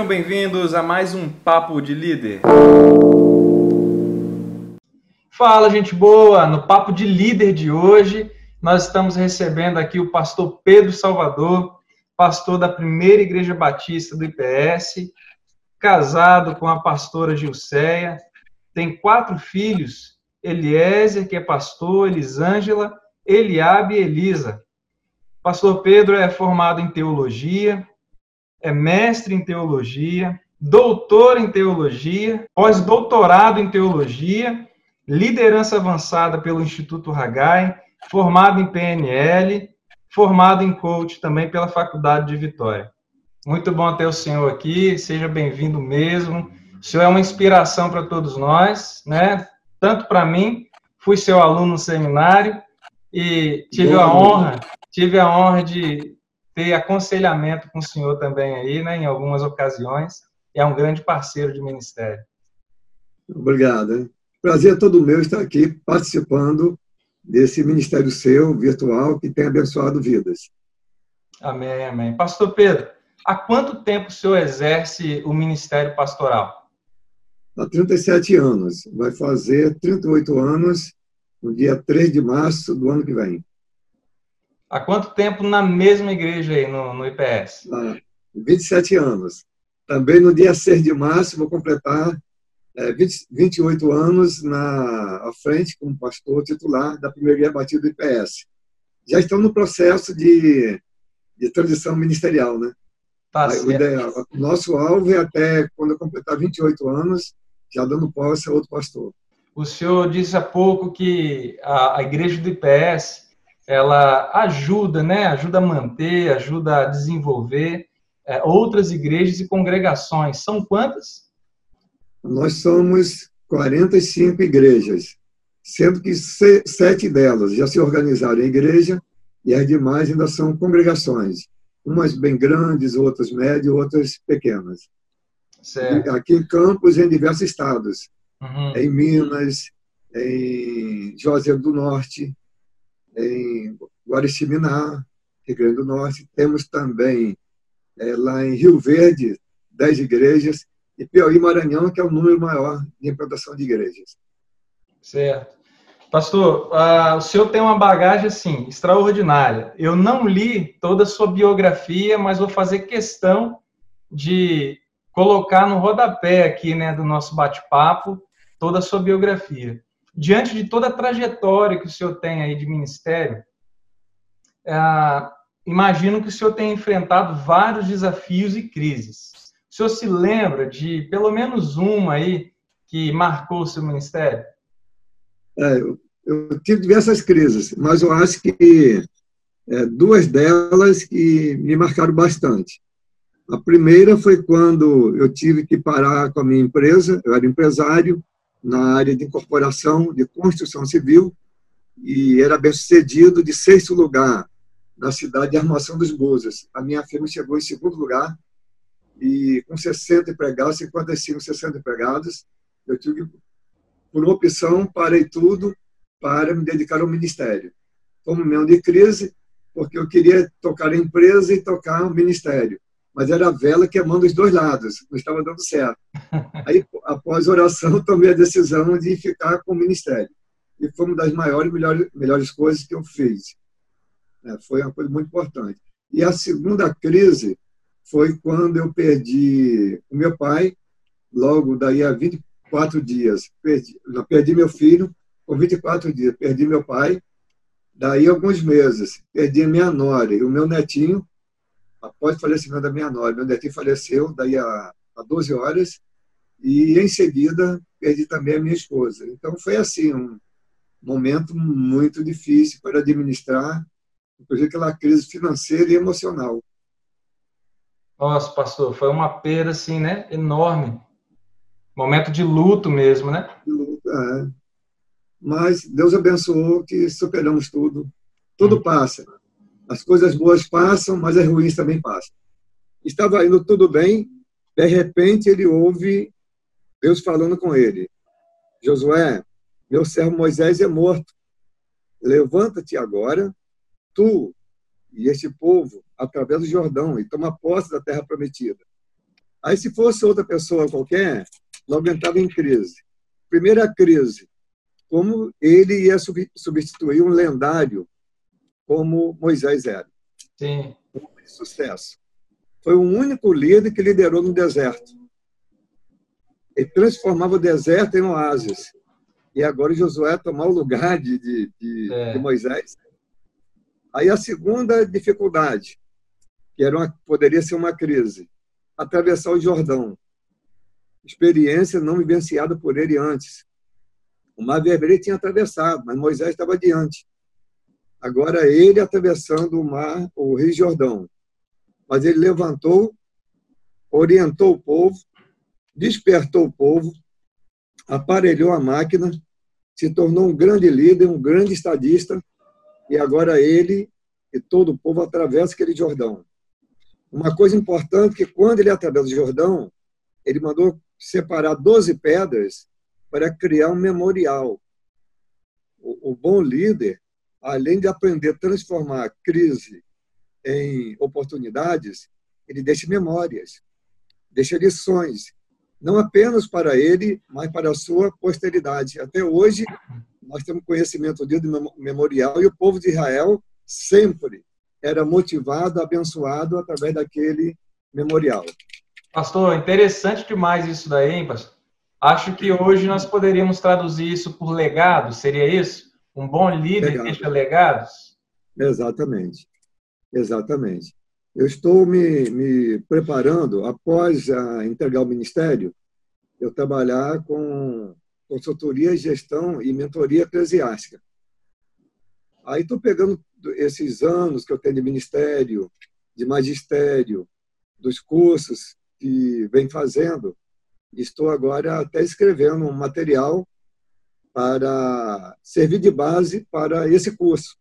Sejam bem-vindos a mais um Papo de Líder. Fala, gente boa! No Papo de Líder de hoje, nós estamos recebendo aqui o pastor Pedro Salvador, pastor da primeira Igreja Batista do IPS, casado com a pastora Gilceia, tem quatro filhos, Eliezer, que é pastor, Elisângela, Eliabe e Elisa. Pastor Pedro é formado em teologia, é mestre em teologia, doutor em teologia, pós-doutorado em teologia, liderança avançada pelo Instituto Hagai, formado em PNL, formado em coach também pela Faculdade de Vitória. Muito bom ter o senhor aqui, seja bem-vindo mesmo. O senhor é uma inspiração para todos nós, né? Tanto para mim, fui seu aluno no seminário e tive a honra, tive a honra de ter aconselhamento com o senhor também aí, né, em algumas ocasiões. É um grande parceiro de ministério. Obrigado. Prazer é todo meu estar aqui participando desse ministério seu, virtual, que tem abençoado vidas. Amém, amém. Pastor Pedro, há quanto tempo o senhor exerce o ministério pastoral? Há 37 anos. Vai fazer 38 anos no dia 3 de março do ano que vem. Há quanto tempo na mesma igreja aí, no, no IPS? Há 27 anos. Também no dia 6 de março vou completar é, 20, 28 anos na à frente como pastor titular da primeira batida do IPS. Já estão no processo de, de transição ministerial, né? Tá o ideal, nosso alvo é até quando eu completar 28 anos, já dando posse a outro pastor. O senhor disse há pouco que a, a igreja do IPS ela ajuda, né? Ajuda a manter, ajuda a desenvolver é, outras igrejas e congregações. São quantas? Nós somos 45 igrejas, sendo que sete delas já se organizaram em igreja e as demais ainda são congregações. Umas bem grandes, outras médias, outras pequenas. Certo. Aqui em Campos, em diversos estados. Uhum. Em Minas, em Juazeiro do Norte, em Guariciminá, Rio Grande do Norte. Temos também é, lá em Rio Verde, dez igrejas, e Piauí Maranhão, que é o número maior de implantação de igrejas. Certo. Pastor, uh, o senhor tem uma bagagem assim extraordinária. Eu não li toda a sua biografia, mas vou fazer questão de colocar no rodapé aqui, né, do nosso bate-papo, toda a sua biografia diante de toda a trajetória que o senhor tem aí de ministério, é, imagino que o senhor tenha enfrentado vários desafios e crises. O senhor se lembra de pelo menos uma aí que marcou o seu ministério? É, eu, eu, tive diversas crises, mas eu acho que é, duas delas que me marcaram bastante. A primeira foi quando eu tive que parar com a minha empresa, eu era empresário, na área de incorporação de construção civil e era bem sucedido de sexto lugar na cidade de Armação dos Búzios. A minha firma chegou em segundo lugar e com 60 empregados, 55, 60 empregados, eu tive, por opção, parei tudo para me dedicar ao ministério. Foi um momento de crise, porque eu queria tocar a empresa e tocar o ministério mas era a vela queimando os dois lados, não estava dando certo. Aí, após oração, tomei a decisão de ficar com o ministério. E foi uma das maiores, melhores, melhores coisas que eu fiz. É, foi uma coisa muito importante. E a segunda crise foi quando eu perdi o meu pai, logo daí a 24 dias. Perdi, não, perdi meu filho com 24 dias, perdi meu pai. Daí alguns meses, perdi minha nora e o meu netinho, após o falecimento da minha nora. Meu netinho faleceu daí a, a 12 horas e, em seguida, perdi também a minha esposa. Então, foi assim, um momento muito difícil para administrar, inclusive aquela crise financeira e emocional. Nossa, pastor, foi uma perda, assim, né, enorme. Momento de luto mesmo, né? Luto, é. Mas Deus abençoou que superamos tudo. Tudo hum. passa. As coisas boas passam, mas as ruins também passam. Estava indo tudo bem, de repente ele ouve Deus falando com ele: Josué, meu servo Moisés é morto. Levanta-te agora, tu e este povo, através do Jordão, e toma posse da terra prometida. Aí, se fosse outra pessoa qualquer, logo entrava em crise. Primeira crise, como ele ia substituir um lendário como Moisés era. Sim. Sucesso. Foi o único líder que liderou no deserto. Ele transformava o deserto em oásis. E agora Josué tomar o lugar de, de, de, é. de Moisés. Aí a segunda dificuldade, que era uma, poderia ser uma crise, atravessar o Jordão. Experiência não vivenciada por ele antes. O mar vermelho tinha atravessado, mas Moisés estava adiante. Agora ele atravessando o mar, o Rio Jordão. Mas ele levantou, orientou o povo, despertou o povo, aparelhou a máquina, se tornou um grande líder, um grande estadista, e agora ele e todo o povo atravessa aquele Jordão. Uma coisa importante que quando ele atravessa o Jordão, ele mandou separar 12 pedras para criar um memorial. O, o bom líder, além de aprender a transformar a crise em oportunidades, ele deixa memórias, deixa lições, não apenas para ele, mas para a sua posteridade. Até hoje, nós temos conhecimento do memorial e o povo de Israel sempre era motivado, abençoado através daquele memorial. Pastor, interessante demais isso daí, hein, pastor? Acho que hoje nós poderíamos traduzir isso por legado, seria isso? Um bom líder legado. deixa legados? Exatamente, exatamente. Eu estou me, me preparando, após a entregar o ministério, eu trabalhar com consultoria, gestão e mentoria eclesiástica. Aí estou pegando esses anos que eu tenho de ministério, de magistério, dos cursos que vem fazendo, Estou agora até escrevendo um material para servir de base para esse curso.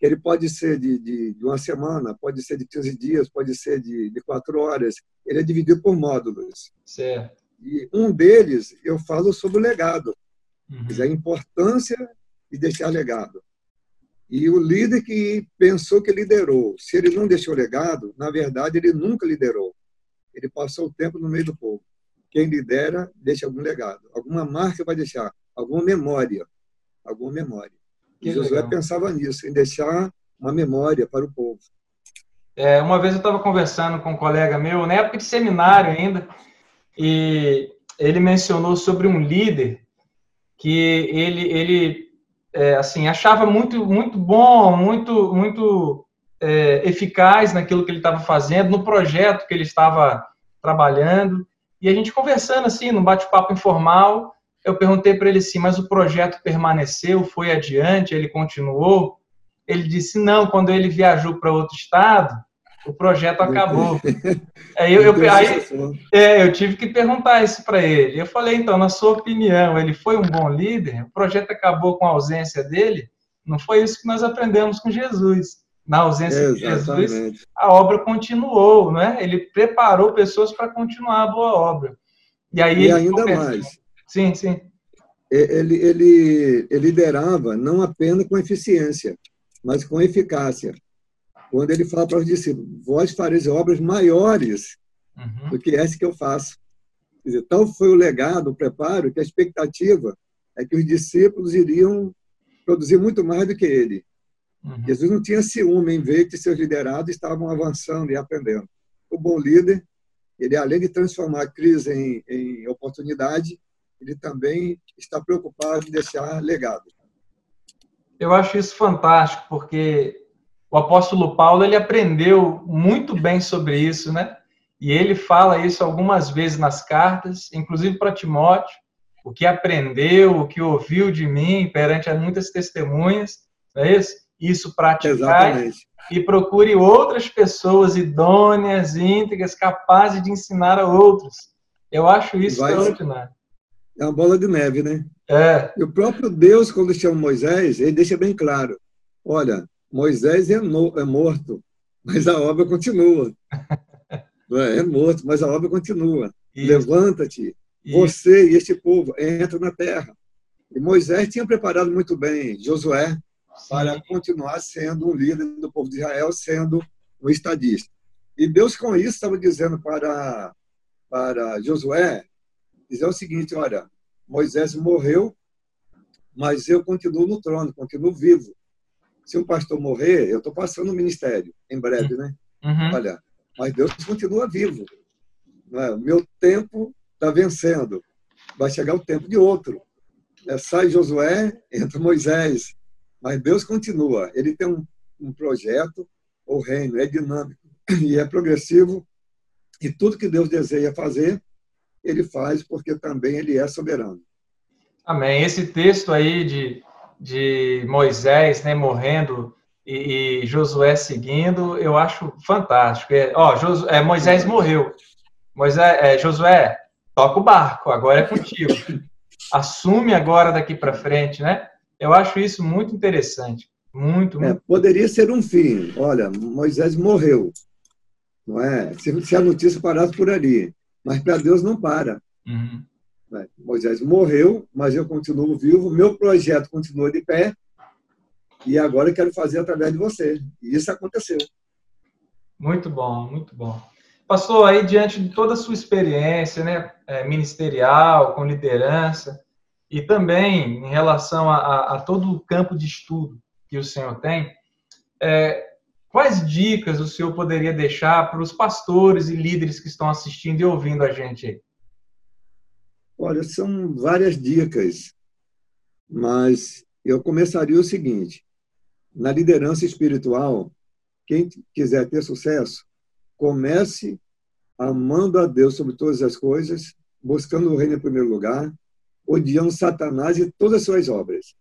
Ele pode ser de, de, de uma semana, pode ser de 15 dias, pode ser de, de quatro horas. Ele é dividido por módulos. Certo. E um deles eu falo sobre o legado, uhum. a importância de deixar legado. E o líder que pensou que liderou, se ele não deixou legado, na verdade ele nunca liderou. Ele passou o tempo no meio do povo quem lidera deixa algum legado, alguma marca vai deixar, alguma memória, alguma memória. E Josué legal. pensava nisso, em deixar uma memória para o povo. É, uma vez eu estava conversando com um colega meu, na época de seminário ainda, e ele mencionou sobre um líder que ele, ele é, assim, achava muito, muito bom, muito, muito é, eficaz naquilo que ele estava fazendo, no projeto que ele estava trabalhando. E a gente conversando assim, num bate-papo informal, eu perguntei para ele assim, mas o projeto permaneceu, foi adiante, ele continuou? Ele disse, não, quando ele viajou para outro estado, o projeto acabou. aí eu, eu, aí, é, eu tive que perguntar isso para ele. Eu falei, então, na sua opinião, ele foi um bom líder? O projeto acabou com a ausência dele? Não foi isso que nós aprendemos com Jesus na ausência Exatamente. de Jesus, a obra continuou, né? Ele preparou pessoas para continuar a boa obra. E aí e ainda mais. Sim, sim. Ele, ele, ele liderava não apenas com eficiência, mas com eficácia. Quando ele fala para os discípulos, vós fareis obras maiores uhum. do que essa que eu faço. Quer dizer, tal foi o legado, o preparo, que a expectativa é que os discípulos iriam produzir muito mais do que ele. Uhum. Jesus não tinha ciúme em ver que seus liderados estavam avançando e aprendendo. O bom líder, ele além de transformar a crise em, em oportunidade, ele também está preocupado em deixar legado. Eu acho isso fantástico, porque o apóstolo Paulo ele aprendeu muito bem sobre isso, né? E ele fala isso algumas vezes nas cartas, inclusive para Timóteo, o que aprendeu, o que ouviu de mim perante muitas testemunhas, não é isso? Isso praticar e procure outras pessoas idôneas, íntegras, capazes de ensinar a outros. Eu acho isso Vai, extraordinário. É uma bola de neve, né? É. E o próprio Deus, quando chama Moisés, ele deixa bem claro: olha, Moisés é, no, é morto, mas a obra continua. é, é morto, mas a obra continua. Levanta-te, você e este povo, entra na terra. E Moisés tinha preparado muito bem Josué, para continuar sendo um líder do povo de Israel, sendo um estadista. E Deus, com isso, estava dizendo para, para Josué, dizer o seguinte, olha, Moisés morreu, mas eu continuo no trono, continuo vivo. Se um pastor morrer, eu estou passando o ministério, em breve, né? Uhum. Olha, mas Deus continua vivo. É? O meu tempo está vencendo. Vai chegar o tempo de outro. É, sai Josué, entra Moisés. Mas Deus continua. Ele tem um, um projeto, o reino é dinâmico e é progressivo. E tudo que Deus deseja fazer, ele faz, porque também ele é soberano. Amém. Esse texto aí de, de Moisés né, morrendo e, e Josué seguindo, eu acho fantástico. É, ó, Josué, é, Moisés morreu. Moisés, é, Josué, toca o barco, agora é contigo. Assume agora daqui para frente, né? Eu acho isso muito interessante. Muito, é, muito. É, poderia ser um fim. Olha, Moisés morreu. Não é? Se, se a notícia parasse por ali. Mas para Deus não para. Uhum. É, Moisés morreu, mas eu continuo vivo, meu projeto continua de pé, e agora eu quero fazer através de você. E isso aconteceu. Muito bom, muito bom. Pastor, aí diante de toda a sua experiência né, é, ministerial, com liderança, e também em relação a, a, a, todo o campo de estudo que o senhor tem, é, quais dicas o senhor poderia deixar para os pastores e líderes que estão assistindo e ouvindo a gente? Olha, são várias dicas, mas eu começaria o seguinte: na liderança espiritual, quem quiser ter sucesso, comece amando a Deus sobre todas as coisas, buscando o reino em primeiro lugar, odiando Satanás e todas as suas obras.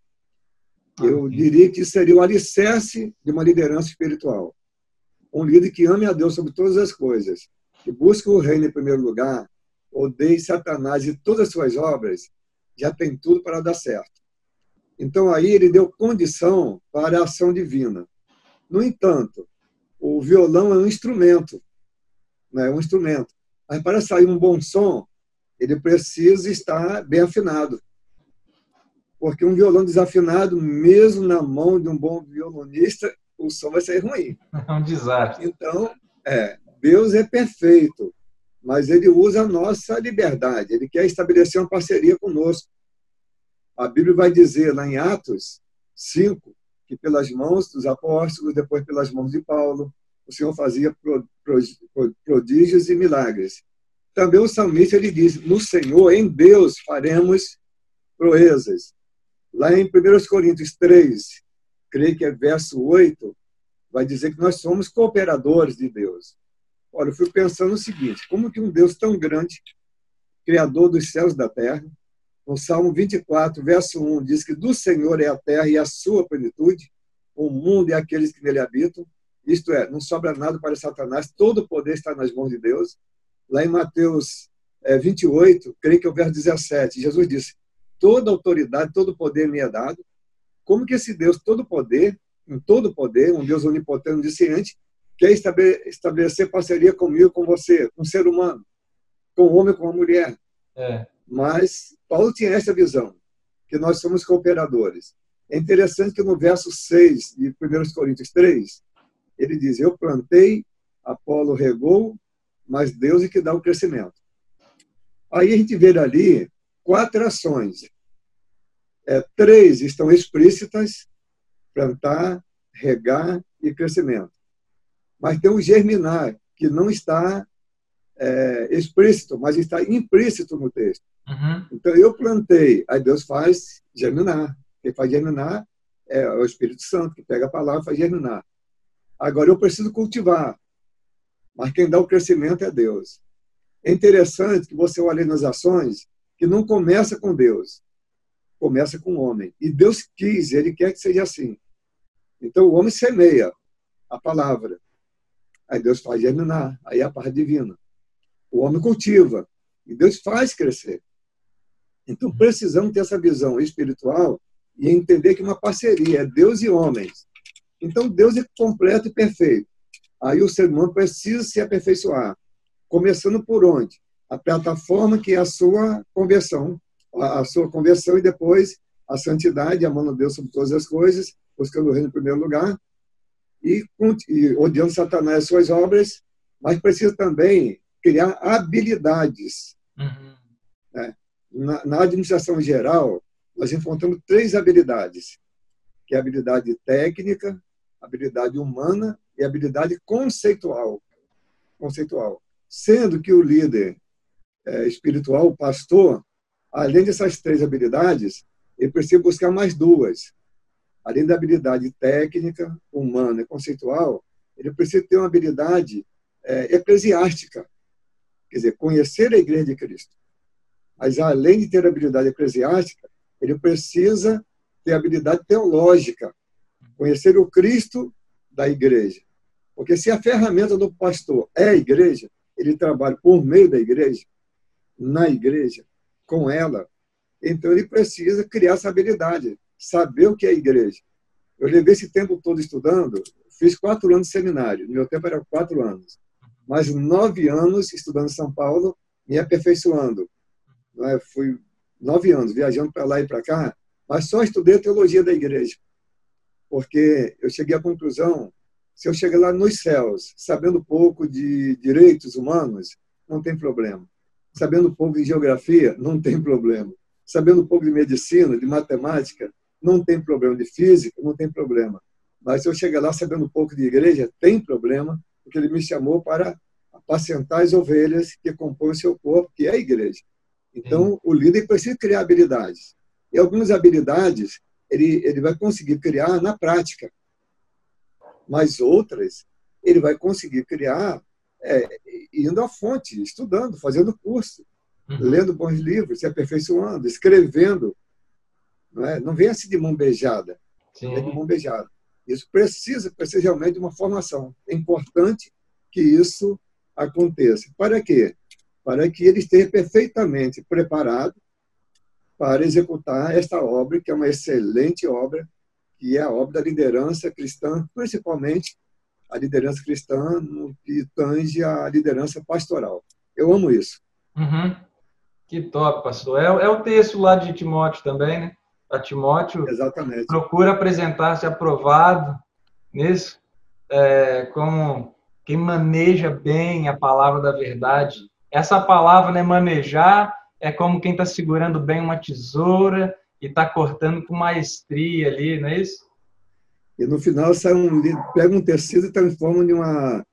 Eu diria que seria o alicerce de uma liderança espiritual. Um líder que ame a Deus sobre todas as coisas, que busque o reino em primeiro lugar, odeie Satanás e todas as suas obras, já tem tudo para dar certo. Então aí ele deu condição para a ação divina. No entanto, o violão é um instrumento, né? é um instrumento. Mas para sair um bom som, ele precisa estar bem afinado. Porque um violão desafinado, mesmo na mão de um bom violonista, o som vai sair ruim. É um desastre. Então, é, Deus é perfeito, mas ele usa a nossa liberdade. Ele quer estabelecer uma parceria conosco. A Bíblia vai dizer lá em Atos 5 que pelas mãos dos apóstolos, depois pelas mãos de Paulo, o Senhor fazia prodígios e milagres. Também o salmista ele diz: No Senhor, em Deus, faremos proezas. Lá em 1 Coríntios 3, creio que é verso 8, vai dizer que nós somos cooperadores de Deus. Olha, eu fui pensando o seguinte: como que um Deus tão grande, criador dos céus e da terra, no Salmo 24, verso 1, diz que do Senhor é a terra e a sua plenitude, o mundo e aqueles que nele habitam. Isto é, não sobra nada para Satanás, todo o poder está nas mãos de Deus. Lá em Mateus é, 28, creio que é o verso 17, Jesus disse: Toda autoridade, todo poder me é dado. Como que esse Deus, todo poder, em todo poder, um Deus onipotente, onisciente, quer estabelecer parceria comigo, com você, com o ser humano, com o homem, com a mulher? É. Mas Paulo tinha essa visão, que nós somos cooperadores. É interessante que no verso 6 de 1 Coríntios 3, ele diz: Eu plantei, Apolo regou, mas Deus é que dá o crescimento. Aí a gente vê ali quatro ações. É, três estão explícitas: plantar, regar e crescimento. Mas tem o germinar, que não está é, explícito, mas está implícito no texto. Uhum. Então, eu plantei, aí Deus faz germinar. Quem faz germinar é o Espírito Santo, que pega a palavra e faz germinar. Agora, eu preciso cultivar, mas quem dá o crescimento é Deus. É interessante que você olhe nas ações que não começa com Deus, começa com o homem. E Deus quis, Ele quer que seja assim. Então, o homem semeia a palavra. Aí Deus faz germinar, aí é a parte divina. O homem cultiva, e Deus faz crescer. Então, precisamos ter essa visão espiritual e entender que uma parceria é Deus e homens. Então, Deus é completo e perfeito. Aí o ser humano precisa se aperfeiçoar. Começando por onde? A plataforma que é a sua conversão, a sua conversão e depois a santidade, amando Deus sobre todas as coisas, buscando o reino em primeiro lugar, e, e odiando Satanás e suas obras, mas precisa também criar habilidades. Uhum. Né? Na, na, administração geral, nós encontramos três habilidades, que é a habilidade técnica, habilidade humana e habilidade conceitual. Conceitual. Sendo que o líder é, espiritual, o pastor, além dessas três habilidades, ele precisa buscar mais duas. Além da habilidade técnica, humana e conceitual, ele precisa ter uma habilidade é, eclesiástica, quer dizer, conhecer a igreja de Cristo. Mas, além de ter habilidade eclesiástica, ele precisa ter habilidade teológica, conhecer o Cristo da igreja. Porque se a ferramenta do pastor é a igreja, ele trabalha por meio da igreja, na igreja, com ela, então ele precisa criar essa habilidade, saber o que é igreja. Eu levei esse tempo todo estudando, fiz quatro anos de seminário, meu tempo era quatro anos, mas nove anos estudando em São Paulo, me aperfeiçoando. É? Fui nove anos viajando para lá e para cá, mas só estudei teologia da igreja porque eu cheguei à conclusão, se eu chegar lá nos céus, sabendo pouco de direitos humanos, não tem problema. Sabendo pouco de geografia, não tem problema. Sabendo pouco de medicina, de matemática, não tem problema. De física, não tem problema. Mas se eu chegar lá sabendo pouco de igreja, tem problema, porque ele me chamou para apacentar as ovelhas que compõem o seu corpo, que é a igreja. Então, o líder precisa criar habilidades. E algumas habilidades ele, ele vai conseguir criar na prática. Mas outras, ele vai conseguir criar é, indo à fonte, estudando, fazendo curso, uhum. lendo bons livros, se aperfeiçoando, escrevendo. Não, é? não vem assim de mão beijada. Sim. É de mão beijada. Isso precisa, precisa realmente de uma formação. É importante que isso aconteça. Para quê? Para que ele esteja perfeitamente preparado para executar esta obra, que é uma excelente obra, que é a obra da liderança cristã, principalmente a liderança cristã no que tange a liderança pastoral. Eu amo isso. Uhum. Que top, pastor. É, é, o texto lá de Timóteo também, né? A Timóteo Exatamente. procura apresentar-se aprovado nisso, é, como quem maneja bem a palavra da verdade. Essa palavra, né, manejar, é como quem está segurando bem uma tesoura e está cortando com maestria ali, não é isso? E no final sai um, pega um tecido e transforma em uma,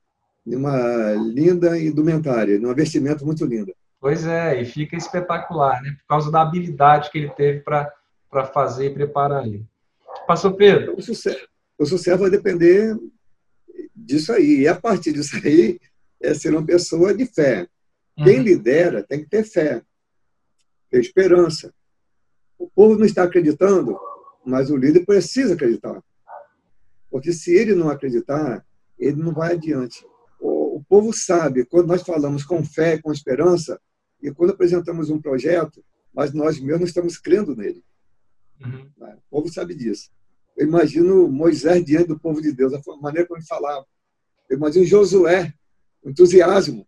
em uma linda indumentária, num vestimento muito lindo. Pois é, e fica espetacular, né? Por causa da habilidade que ele teve para fazer e preparar ali. Pastor Pedro. O, sucesso, o sucesso vai depender disso aí. E a partir disso aí, é ser uma pessoa de fé. Quem uhum. lidera tem que ter fé ter esperança. O povo não está acreditando, mas o líder precisa acreditar. Porque se ele não acreditar, ele não vai adiante. O, povo sabe, quando nós falamos com fé, com esperança, e quando apresentamos um projeto, mas nós mesmos estamos crendo nele. Uhum. Né? O povo sabe disso. Eu imagino Moisés diante do povo de Deus, a maneira como ele falava. Eu imagino Josué, entusiasmo.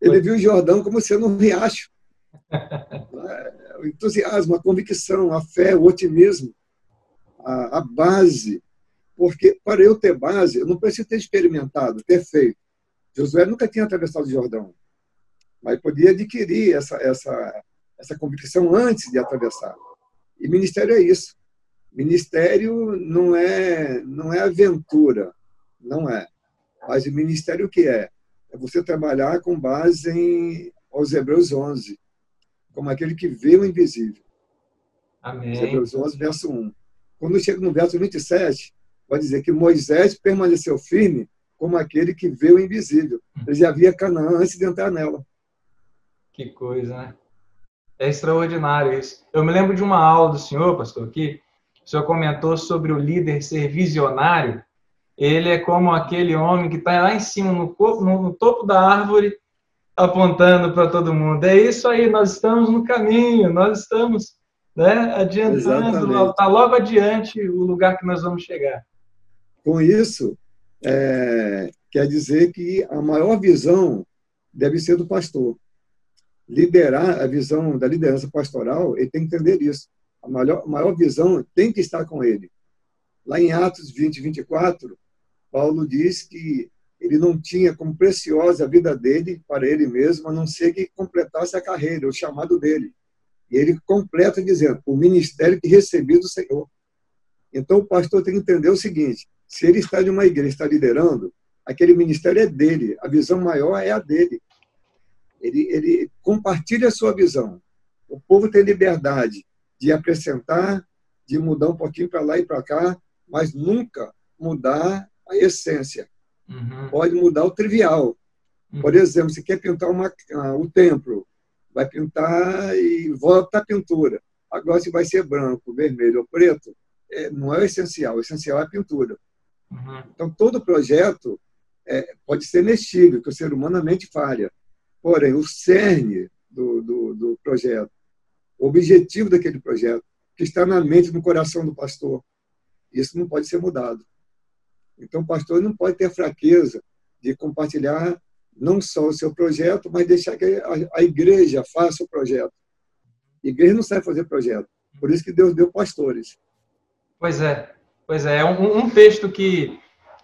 Ele viu o Jordão como sendo um riacho. O entusiasmo, a convicção, a fé, o otimismo, a, a base. Porque para eu ter base, eu não preciso ter experimentado, ter feito. Josué nunca tinha atravessado o Jordão, mas podia adquirir essa, essa, essa convicção antes de atravessar. E ministério é isso. Ministério não é, não é aventura, não é. Mas o ministério o que é? É você trabalhar com base em aos Hebreus 11, como aquele que vê o invisível. Amém. Hebreus 11, verso 1. Quando chega no verso 27, vai dizer que Moisés permaneceu firme como aquele que vê o invisível. Ele já via Canaã antes de entrar nela. Que coisa, né? É extraordinário isso. Eu me lembro de uma aula do senhor, pastor, que o senhor comentou sobre o líder ser visionário. Ele é como aquele homem que está lá em cima, no, no topo da árvore, apontando para todo mundo. É isso aí, nós estamos no caminho, nós estamos né, adiantando, está logo adiante o lugar que nós vamos chegar. Com isso, é, quer dizer que a maior visão deve ser do pastor. Liderar a visão da liderança pastoral, ele tem que entender isso. A maior, a maior visão tem que estar com ele. Lá em Atos 20, 24, Paulo diz que ele não tinha como preciosa a vida dele para ele mesmo, a não ser que completasse a carreira, o chamado dele. E ele completa dizendo: o ministério que recebi do Senhor. Então o pastor tem que entender o seguinte: se ele está de uma igreja, está liderando, aquele ministério é dele, a visão maior é a dele. Ele, ele compartilha a sua visão. O povo tem liberdade de acrescentar, de mudar um pouquinho para lá e para cá, mas nunca mudar a essência. Uhum. Pode mudar o trivial. Uhum. Por exemplo, se quer pintar uma, uh, o templo, vai pintar e volta a pintura. Agora, se vai ser branco, vermelho ou preto, é, não é o essencial. O essencial é a pintura. Uhum. Então, todo projeto é, pode ser mexível, que o ser humano mente falha. Porém, o cerne do, do, do projeto, o objetivo daquele projeto, que está na mente, no coração do pastor, isso não pode ser mudado. Então, o pastor não pode ter fraqueza de compartilhar não só o seu projeto, mas deixar que a, igreja faça o projeto. A igreja não sabe fazer projeto. Por isso que Deus deu pastores. Pois é. Pois é. Um, um texto que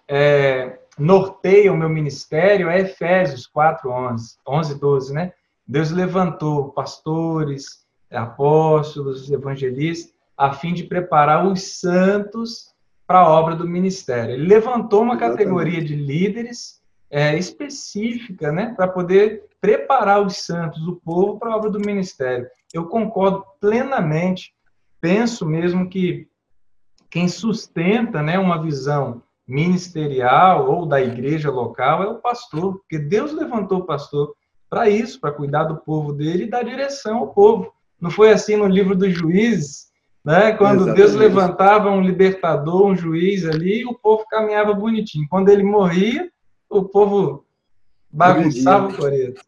é, norteia o meu ministério é Efésios 4, 11, 11, 12, né? Deus levantou pastores, apóstolos, evangelistas, a fim de preparar os santos para a obra do ministério. Ele levantou uma Exatamente. categoria de líderes é, específica, né, para poder preparar os santos, o povo, para a obra do ministério. Eu concordo plenamente. Penso mesmo que quem sustenta, né, uma visão ministerial ou da igreja local é o pastor, porque Deus levantou o pastor para isso, para cuidar do povo dele e dar direção ao povo. Não foi assim no livro dos juízes, né? Quando Exatamente. Deus levantava um libertador, um juiz ali, o povo caminhava bonitinho. Quando ele morria, o povo bagunçava o coreto.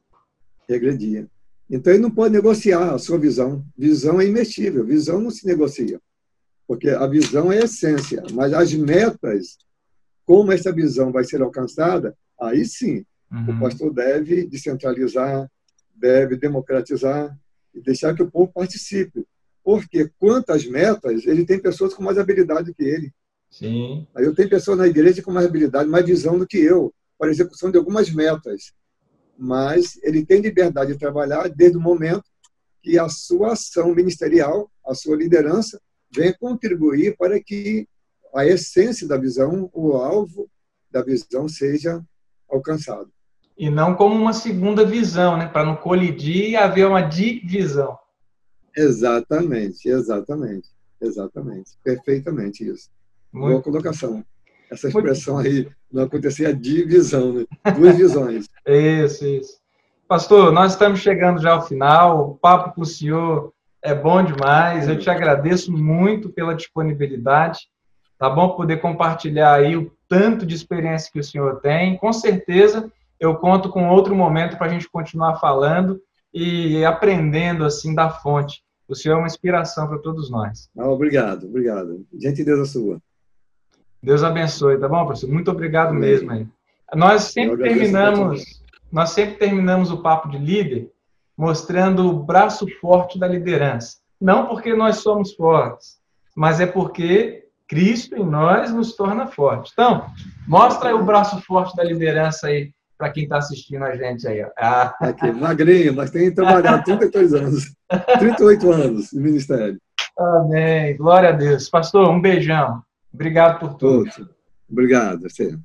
Regredia. Então ele não pode negociar a sua visão. Visão é imexível, visão não se negocia. Porque a visão é a essência, mas as metas, como essa visão vai ser alcançada, aí sim, uhum. o pastor deve descentralizar, deve democratizar e deixar que o povo participe. Porque quantas metas, ele tem pessoas com mais habilidade que ele. Sim. Aí eu tenho pessoas na igreja com mais habilidade, mais visão do que eu, para a execução de algumas metas. Mas ele tem liberdade de trabalhar desde o momento que a sua ação ministerial, a sua liderança, venha contribuir para que a essência da visão, o alvo da visão seja alcançado. E não como uma segunda visão, né? para não colidir e haver uma divisão. Exatamente, exatamente, exatamente. Perfeitamente isso. Muito. Boa colocação. Essa expressão aí, não acontecer a divisão, né? duas visões. isso, isso. Pastor, nós estamos chegando já ao final, o papo com o senhor é bom demais, eu te agradeço muito pela disponibilidade, tá bom poder compartilhar aí o tanto de experiência que o senhor tem, com certeza eu conto com outro momento para a gente continuar falando e aprendendo assim da fonte. O senhor é uma inspiração para todos nós. Ah, obrigado, obrigado. Gentileza sua. Deus abençoe, tá bom, professor? Muito obrigado Amém. mesmo aí. Nós sempre terminamos, nós sempre terminamos o papo de líder mostrando o braço forte da liderança. Não porque nós somos fortes, mas é porque Cristo em nós nos torna fortes. Então, mostra aí o braço forte da liderança aí para quem está assistindo a gente aí. Ah. Aqui, magrinho, mas tem trabalhado 32 anos, 38 anos no ministério. Amém. Glória a Deus. Pastor, um beijão. Obrigado por tudo. Obrigado, você.